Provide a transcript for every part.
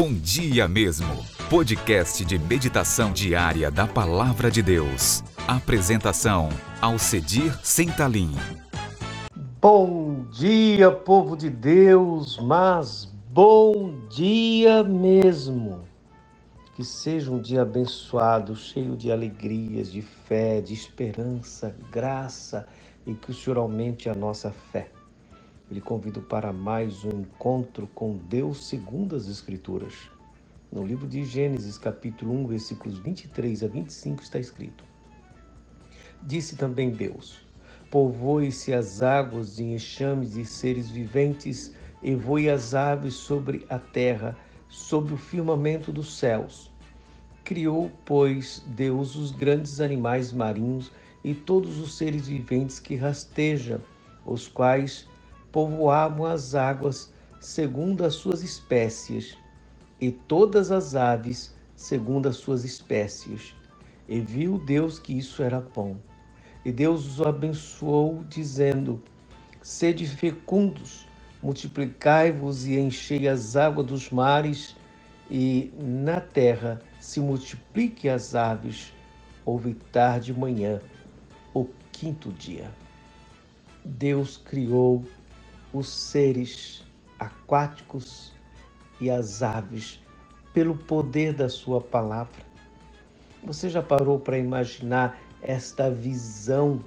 Bom Dia Mesmo, podcast de meditação diária da Palavra de Deus. Apresentação, Alcedir Sentalim. Bom dia, povo de Deus, mas bom dia mesmo. Que seja um dia abençoado, cheio de alegrias, de fé, de esperança, graça e que o Senhor aumente a nossa fé. Ele convida para mais um encontro com Deus segundo as Escrituras. No livro de Gênesis, capítulo 1, versículos 23 a 25, está escrito: Disse também Deus: Povoe-se as águas de enxames de seres viventes, e voe as aves sobre a terra, sobre o firmamento dos céus. Criou, pois, Deus os grandes animais marinhos e todos os seres viventes que rastejam, os quais povoavam as águas segundo as suas espécies, e todas as aves segundo as suas espécies. E viu Deus que isso era bom. E Deus os abençoou, dizendo: Sede fecundos, multiplicai-vos e enchei as águas dos mares, e na terra se multiplique as aves. Houve tarde de manhã, o quinto dia. Deus criou os seres aquáticos e as aves pelo poder da sua palavra. Você já parou para imaginar esta visão?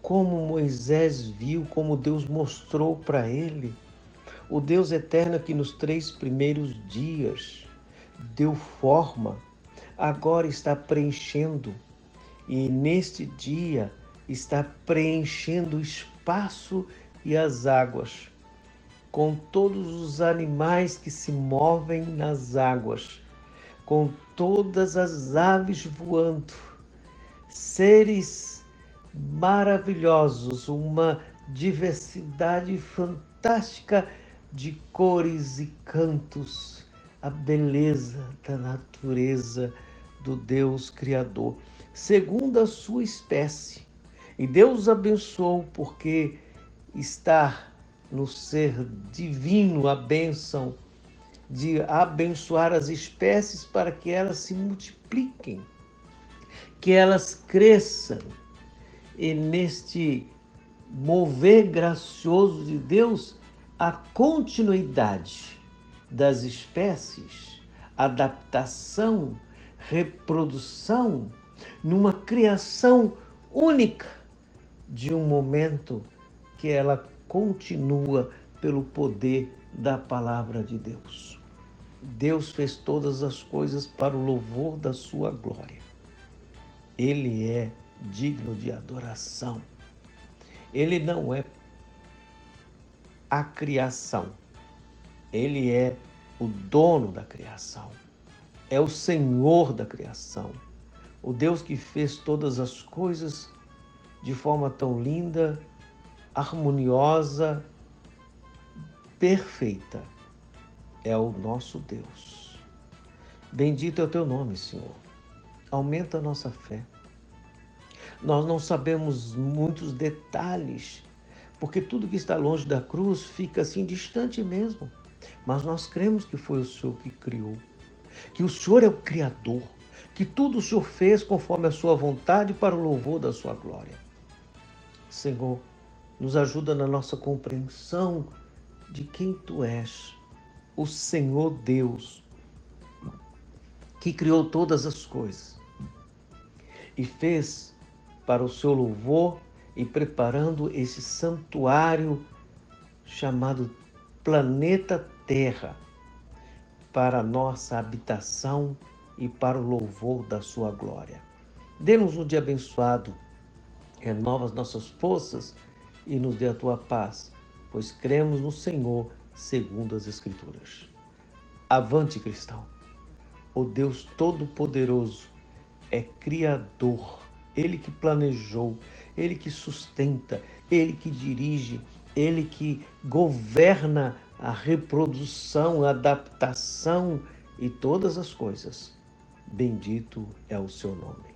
Como Moisés viu, como Deus mostrou para ele? O Deus eterno que nos três primeiros dias deu forma, agora está preenchendo e neste dia está preenchendo o espaço e as águas, com todos os animais que se movem nas águas, com todas as aves voando, seres maravilhosos, uma diversidade fantástica de cores e cantos, a beleza da natureza do Deus Criador, segundo a sua espécie. E Deus abençoou porque estar no ser divino a bênção de abençoar as espécies para que elas se multipliquem, que elas cresçam. E neste mover gracioso de Deus, a continuidade das espécies, adaptação, reprodução, numa criação única de um momento que ela continua pelo poder da palavra de Deus. Deus fez todas as coisas para o louvor da sua glória. Ele é digno de adoração. Ele não é a criação. Ele é o dono da criação. É o Senhor da criação. O Deus que fez todas as coisas de forma tão linda harmoniosa, perfeita é o nosso Deus. Bendito é o teu nome, Senhor. Aumenta a nossa fé. Nós não sabemos muitos detalhes, porque tudo que está longe da cruz fica assim distante mesmo. Mas nós cremos que foi o Senhor que criou, que o Senhor é o Criador, que tudo o Senhor fez conforme a sua vontade para o louvor da sua glória. Senhor, nos ajuda na nossa compreensão de quem tu és, o Senhor Deus, que criou todas as coisas e fez para o seu louvor e preparando esse santuário chamado planeta Terra para a nossa habitação e para o louvor da sua glória. Dê-nos um dia abençoado, renova as nossas forças e nos dê a tua paz, pois cremos no Senhor segundo as Escrituras. Avante, cristão! O Deus Todo-Poderoso é Criador, Ele que planejou, Ele que sustenta, Ele que dirige, Ele que governa a reprodução, a adaptação e todas as coisas. Bendito é o seu nome.